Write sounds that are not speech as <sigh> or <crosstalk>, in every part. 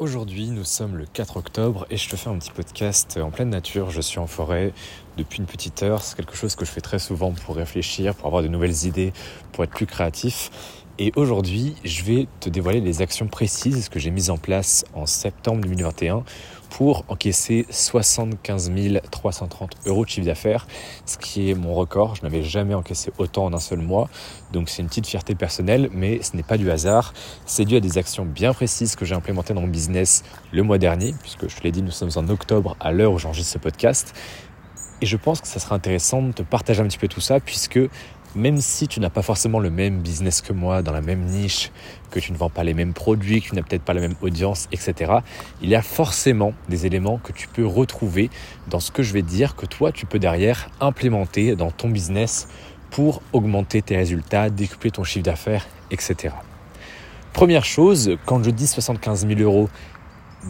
Aujourd'hui, nous sommes le 4 octobre et je te fais un petit podcast en pleine nature. Je suis en forêt depuis une petite heure. C'est quelque chose que je fais très souvent pour réfléchir, pour avoir de nouvelles idées, pour être plus créatif. Et aujourd'hui, je vais te dévoiler les actions précises que j'ai mises en place en septembre 2021 pour encaisser 75 330 euros de chiffre d'affaires, ce qui est mon record. Je n'avais jamais encaissé autant en un seul mois, donc c'est une petite fierté personnelle, mais ce n'est pas du hasard. C'est dû à des actions bien précises que j'ai implémentées dans mon business le mois dernier, puisque je te l'ai dit, nous sommes en octobre à l'heure où j'enregistre ce podcast. Et je pense que ça sera intéressant de te partager un petit peu tout ça, puisque même si tu n'as pas forcément le même business que moi, dans la même niche, que tu ne vends pas les mêmes produits, que tu n'as peut-être pas la même audience, etc., il y a forcément des éléments que tu peux retrouver dans ce que je vais dire, que toi, tu peux derrière implémenter dans ton business pour augmenter tes résultats, décupler ton chiffre d'affaires, etc. Première chose, quand je dis 75 000 euros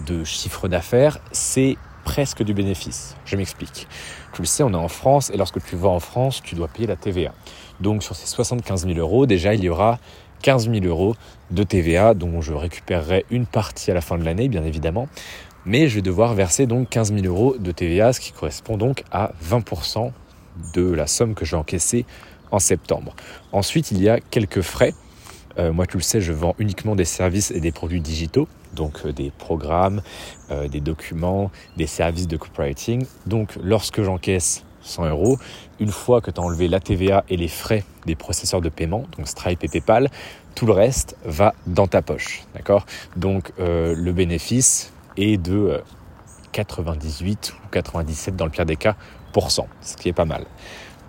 de chiffre d'affaires, c'est presque du bénéfice. Je m'explique. Tu le sais, on est en France et lorsque tu vas en France, tu dois payer la TVA. Donc sur ces 75 000 euros, déjà, il y aura 15 000 euros de TVA dont je récupérerai une partie à la fin de l'année, bien évidemment. Mais je vais devoir verser donc 15 000 euros de TVA, ce qui correspond donc à 20% de la somme que j'ai encaissée en septembre. Ensuite, il y a quelques frais. Euh, moi, tu le sais, je vends uniquement des services et des produits digitaux, donc euh, des programmes, euh, des documents, des services de copywriting. Donc, lorsque j'encaisse 100 euros. Une fois que tu as enlevé la TVA et les frais des processeurs de paiement, donc Stripe et PayPal, tout le reste va dans ta poche. D'accord? Donc le bénéfice est de 98 euh, ou 97 dans le pire des cas ce qui est pas mal.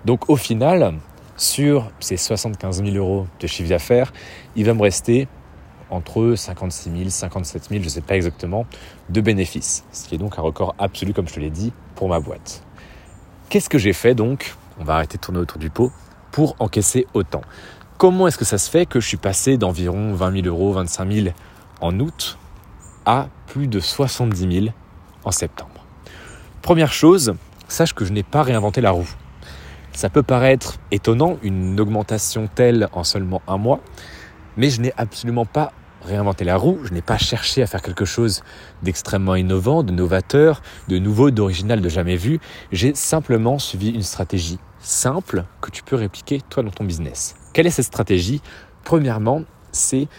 Donc au final, sur ces 75 000 euros de chiffre d'affaires, il va me rester entre 56 000, 57 000, je ne sais pas exactement, de bénéfices. Ce qui est donc un record absolu, comme je te l'ai dit, pour ma boîte. Qu'est-ce que j'ai fait donc? On va arrêter de tourner autour du pot pour encaisser autant. Comment est-ce que ça se fait que je suis passé d'environ 20 000 euros, 25 000 en août à plus de 70 000 en septembre? Première chose, sache que je n'ai pas réinventé la roue. Ça peut paraître étonnant, une augmentation telle en seulement un mois, mais je n'ai absolument pas réinventer la roue, je n'ai pas cherché à faire quelque chose d'extrêmement innovant, de novateur, de nouveau, d'original, de jamais vu. J'ai simplement suivi une stratégie simple que tu peux répliquer toi dans ton business. Quelle est cette stratégie? Premièrement, c'est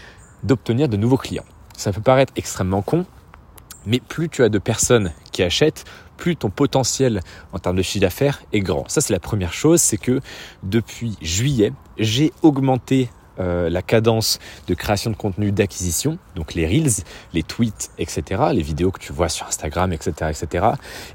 d'obtenir de nouveaux clients. Ça peut paraître extrêmement con, mais plus tu as de personnes qui achètent, plus ton potentiel en termes de chiffre d'affaires est grand. Ça, c'est la première chose, c'est que depuis juillet, j'ai augmenté euh, la cadence de création de contenu d'acquisition, donc les reels, les tweets, etc., les vidéos que tu vois sur Instagram, etc., etc.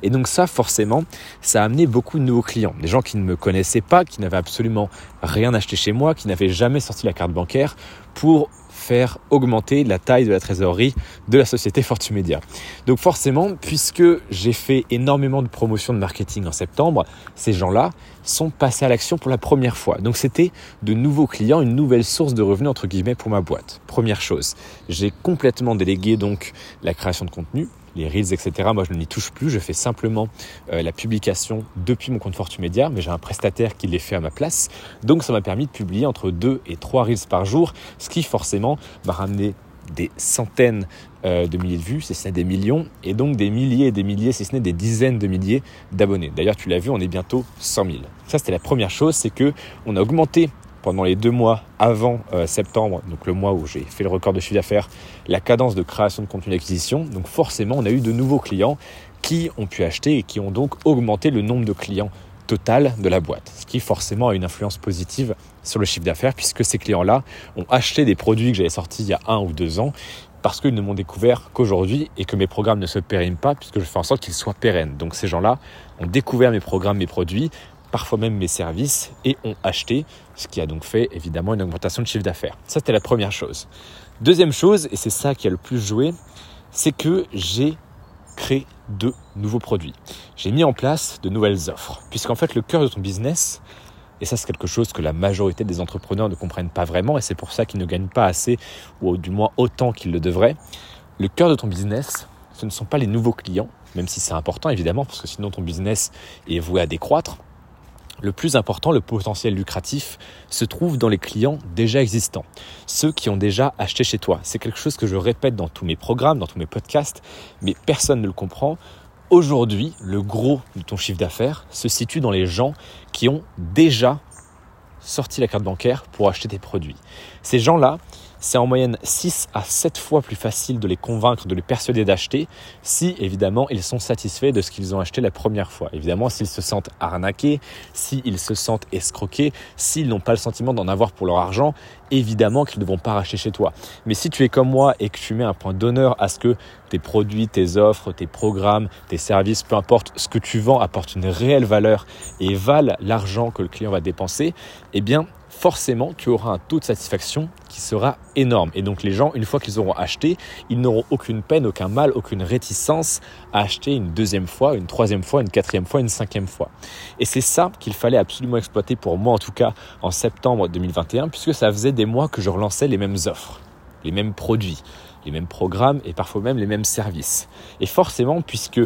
Et donc ça, forcément, ça a amené beaucoup de nouveaux clients, des gens qui ne me connaissaient pas, qui n'avaient absolument rien acheté chez moi, qui n'avaient jamais sorti la carte bancaire pour faire augmenter la taille de la trésorerie de la société Fortumedia. Donc forcément, puisque j'ai fait énormément de promotions de marketing en septembre, ces gens-là sont passés à l'action pour la première fois. Donc c'était de nouveaux clients, une nouvelle source de revenus entre guillemets pour ma boîte. Première chose, j'ai complètement délégué donc la création de contenu les reels, etc. Moi, je n'y touche plus. Je fais simplement euh, la publication depuis mon compte Fortumedia, mais j'ai un prestataire qui les fait à ma place. Donc, ça m'a permis de publier entre 2 et 3 reels par jour, ce qui forcément m'a ramené des centaines euh, de milliers de vues, si ce n'est des millions, et donc des milliers et des milliers, si ce n'est des dizaines de milliers d'abonnés. D'ailleurs, tu l'as vu, on est bientôt 100 000. Ça, c'était la première chose, c'est que on a augmenté pendant les deux mois avant euh, septembre, donc le mois où j'ai fait le record de chiffre d'affaires, la cadence de création de contenu d'acquisition. Donc forcément, on a eu de nouveaux clients qui ont pu acheter et qui ont donc augmenté le nombre de clients total de la boîte, ce qui forcément a une influence positive sur le chiffre d'affaires puisque ces clients-là ont acheté des produits que j'avais sortis il y a un ou deux ans parce qu'ils ne m'ont découvert qu'aujourd'hui et que mes programmes ne se périment pas puisque je fais en sorte qu'ils soient pérennes. Donc ces gens-là ont découvert mes programmes, mes produits, parfois même mes services, et ont acheté, ce qui a donc fait évidemment une augmentation de chiffre d'affaires. Ça, c'était la première chose. Deuxième chose, et c'est ça qui a le plus joué, c'est que j'ai créé de nouveaux produits. J'ai mis en place de nouvelles offres, puisqu'en fait le cœur de ton business, et ça c'est quelque chose que la majorité des entrepreneurs ne comprennent pas vraiment, et c'est pour ça qu'ils ne gagnent pas assez, ou du moins autant qu'ils le devraient, le cœur de ton business, ce ne sont pas les nouveaux clients, même si c'est important évidemment, parce que sinon ton business est voué à décroître, le plus important, le potentiel lucratif, se trouve dans les clients déjà existants, ceux qui ont déjà acheté chez toi. C'est quelque chose que je répète dans tous mes programmes, dans tous mes podcasts, mais personne ne le comprend. Aujourd'hui, le gros de ton chiffre d'affaires se situe dans les gens qui ont déjà sorti la carte bancaire pour acheter tes produits. Ces gens-là, c'est en moyenne 6 à 7 fois plus facile de les convaincre, de les persuader d'acheter, si évidemment ils sont satisfaits de ce qu'ils ont acheté la première fois. Évidemment, s'ils se sentent arnaqués, s'ils se sentent escroqués, s'ils n'ont pas le sentiment d'en avoir pour leur argent, évidemment qu'ils ne vont pas racheter chez toi. Mais si tu es comme moi et que tu mets un point d'honneur à ce que tes produits, tes offres, tes programmes, tes services, peu importe ce que tu vends, apportent une réelle valeur et valent l'argent que le client va dépenser, eh bien forcément tu auras un taux de satisfaction qui sera énorme. Et donc les gens, une fois qu'ils auront acheté, ils n'auront aucune peine, aucun mal, aucune réticence à acheter une deuxième fois, une troisième fois, une quatrième fois, une cinquième fois. Et c'est ça qu'il fallait absolument exploiter pour moi en tout cas en septembre 2021, puisque ça faisait des mois que je relançais les mêmes offres, les mêmes produits, les mêmes programmes et parfois même les mêmes services. Et forcément, puisque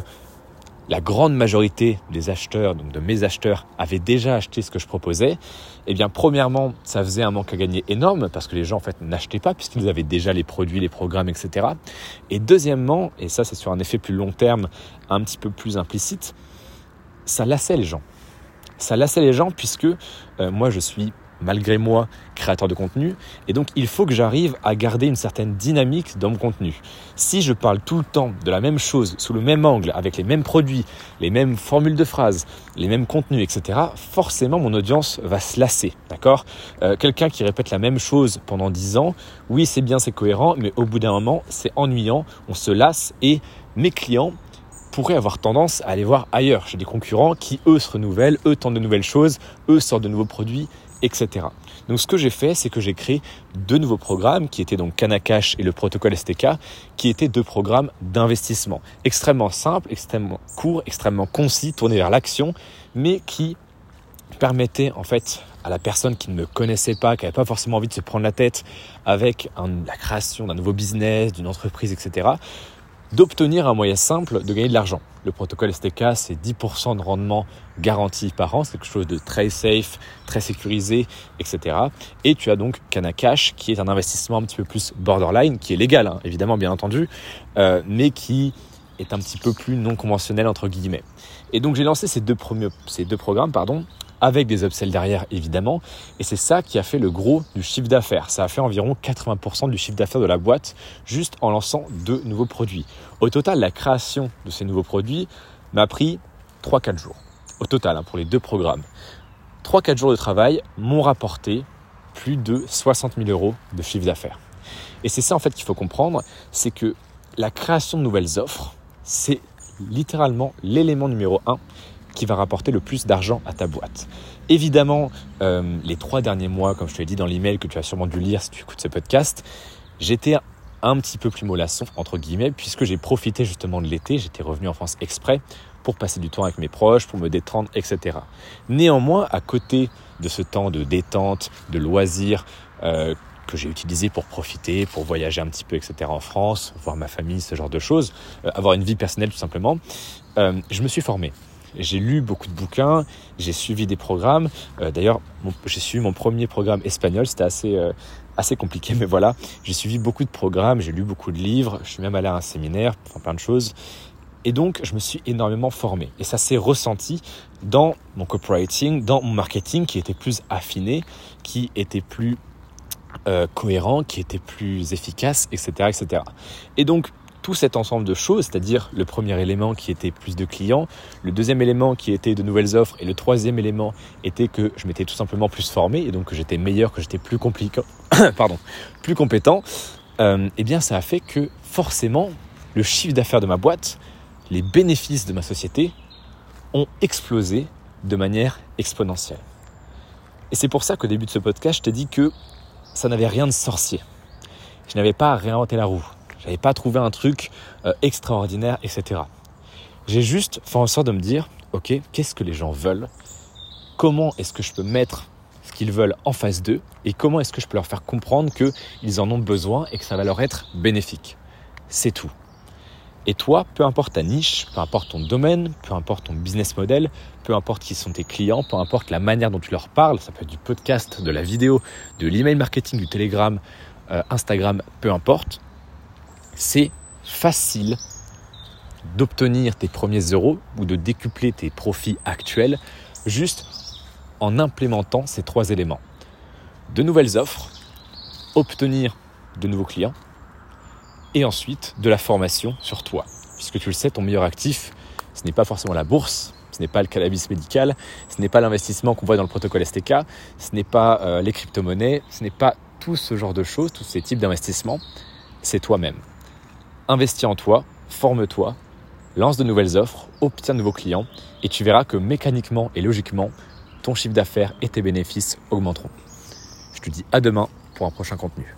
la grande majorité des acheteurs, donc de mes acheteurs, avaient déjà acheté ce que je proposais, eh bien, premièrement, ça faisait un manque à gagner énorme parce que les gens, en fait, n'achetaient pas puisqu'ils avaient déjà les produits, les programmes, etc. Et deuxièmement, et ça, c'est sur un effet plus long terme, un petit peu plus implicite, ça lassait les gens. Ça lassait les gens puisque euh, moi, je suis malgré moi, créateur de contenu. Et donc, il faut que j'arrive à garder une certaine dynamique dans mon contenu. Si je parle tout le temps de la même chose, sous le même angle, avec les mêmes produits, les mêmes formules de phrases, les mêmes contenus, etc., forcément, mon audience va se lasser. D'accord? Euh, Quelqu'un qui répète la même chose pendant 10 ans, oui, c'est bien, c'est cohérent, mais au bout d'un moment, c'est ennuyant, on se lasse et mes clients pourraient avoir tendance à aller voir ailleurs, chez des concurrents qui, eux, se renouvellent, eux, tentent de nouvelles choses, eux, sortent de nouveaux produits, etc. Donc ce que j'ai fait, c'est que j'ai créé deux nouveaux programmes qui étaient donc Canacash et le protocole STK, qui étaient deux programmes d'investissement extrêmement simples, extrêmement courts, extrêmement concis, tournés vers l'action, mais qui permettaient en fait à la personne qui ne me connaissait pas, qui n'avait pas forcément envie de se prendre la tête avec la création d'un nouveau business, d'une entreprise, etc., d'obtenir un moyen simple de gagner de l'argent. Le protocole STK, c'est 10% de rendement garanti par an, c'est quelque chose de très safe, très sécurisé, etc. Et tu as donc Canacash, qui est un investissement un petit peu plus borderline, qui est légal, hein, évidemment, bien entendu, euh, mais qui est un petit peu plus non conventionnel, entre guillemets. Et donc j'ai lancé ces deux, premiers, ces deux programmes pardon, avec des upsells derrière évidemment. Et c'est ça qui a fait le gros du chiffre d'affaires. Ça a fait environ 80% du chiffre d'affaires de la boîte juste en lançant deux nouveaux produits. Au total, la création de ces nouveaux produits m'a pris 3-4 jours. Au total, hein, pour les deux programmes. 3-4 jours de travail m'ont rapporté plus de 60 000 euros de chiffre d'affaires. Et c'est ça en fait qu'il faut comprendre, c'est que la création de nouvelles offres, c'est littéralement l'élément numéro 1 qui va rapporter le plus d'argent à ta boîte. Évidemment, euh, les trois derniers mois, comme je te l'ai dit dans l'email que tu as sûrement dû lire si tu écoutes ce podcast, j'étais un petit peu plus mollasson, entre guillemets, puisque j'ai profité justement de l'été, j'étais revenu en France exprès pour passer du temps avec mes proches, pour me détendre, etc. Néanmoins, à côté de ce temps de détente, de loisirs, euh, que j'ai utilisé pour profiter, pour voyager un petit peu, etc. en France, voir ma famille, ce genre de choses, euh, avoir une vie personnelle tout simplement, je me suis formé. J'ai lu beaucoup de bouquins, j'ai suivi des programmes. Euh, d'ailleurs, j'ai suivi mon premier programme espagnol, c'était assez, euh, assez compliqué, <laughs> mais voilà. J'ai suivi beaucoup de programmes, j'ai lu beaucoup de livres, je suis même allé à un séminaire, plein de choses. Et donc, je me suis énormément formé. Et ça s'est ressenti dans mon copywriting, dans mon marketing qui était plus affiné, qui était plus euh, cohérent, qui était plus efficace, etc., etc. Et donc, tout cet ensemble de choses, c'est-à-dire le premier élément qui était plus de clients, le deuxième élément qui était de nouvelles offres et le troisième élément était que je m'étais tout simplement plus formé et donc que j'étais meilleur, que j'étais plus <coughs> plus compétent, euh, eh bien ça a fait que forcément le chiffre d'affaires de ma boîte, les bénéfices de ma société ont explosé de manière exponentielle. Et c'est pour ça qu'au début de ce podcast, je t'ai dit que ça n'avait rien de sorcier. Je n'avais pas à réinventer la roue. J'avais pas trouvé un truc euh, extraordinaire, etc. J'ai juste fait en sorte de me dire, ok, qu'est-ce que les gens veulent? Comment est-ce que je peux mettre ce qu'ils veulent en face d'eux? Et comment est-ce que je peux leur faire comprendre qu'ils en ont besoin et que ça va leur être bénéfique? C'est tout. Et toi, peu importe ta niche, peu importe ton domaine, peu importe ton business model, peu importe qui sont tes clients, peu importe la manière dont tu leur parles, ça peut être du podcast, de la vidéo, de l'email marketing, du Telegram, euh, Instagram, peu importe, c'est facile d'obtenir tes premiers euros ou de décupler tes profits actuels juste en implémentant ces trois éléments. De nouvelles offres, obtenir de nouveaux clients et ensuite de la formation sur toi. Puisque tu le sais, ton meilleur actif, ce n'est pas forcément la bourse, ce n'est pas le cannabis médical, ce n'est pas l'investissement qu'on voit dans le protocole STK, ce n'est pas euh, les crypto-monnaies, ce n'est pas tout ce genre de choses, tous ces types d'investissements, c'est toi-même. Investis en toi, forme-toi, lance de nouvelles offres, obtiens de nouveaux clients et tu verras que mécaniquement et logiquement, ton chiffre d'affaires et tes bénéfices augmenteront. Je te dis à demain pour un prochain contenu.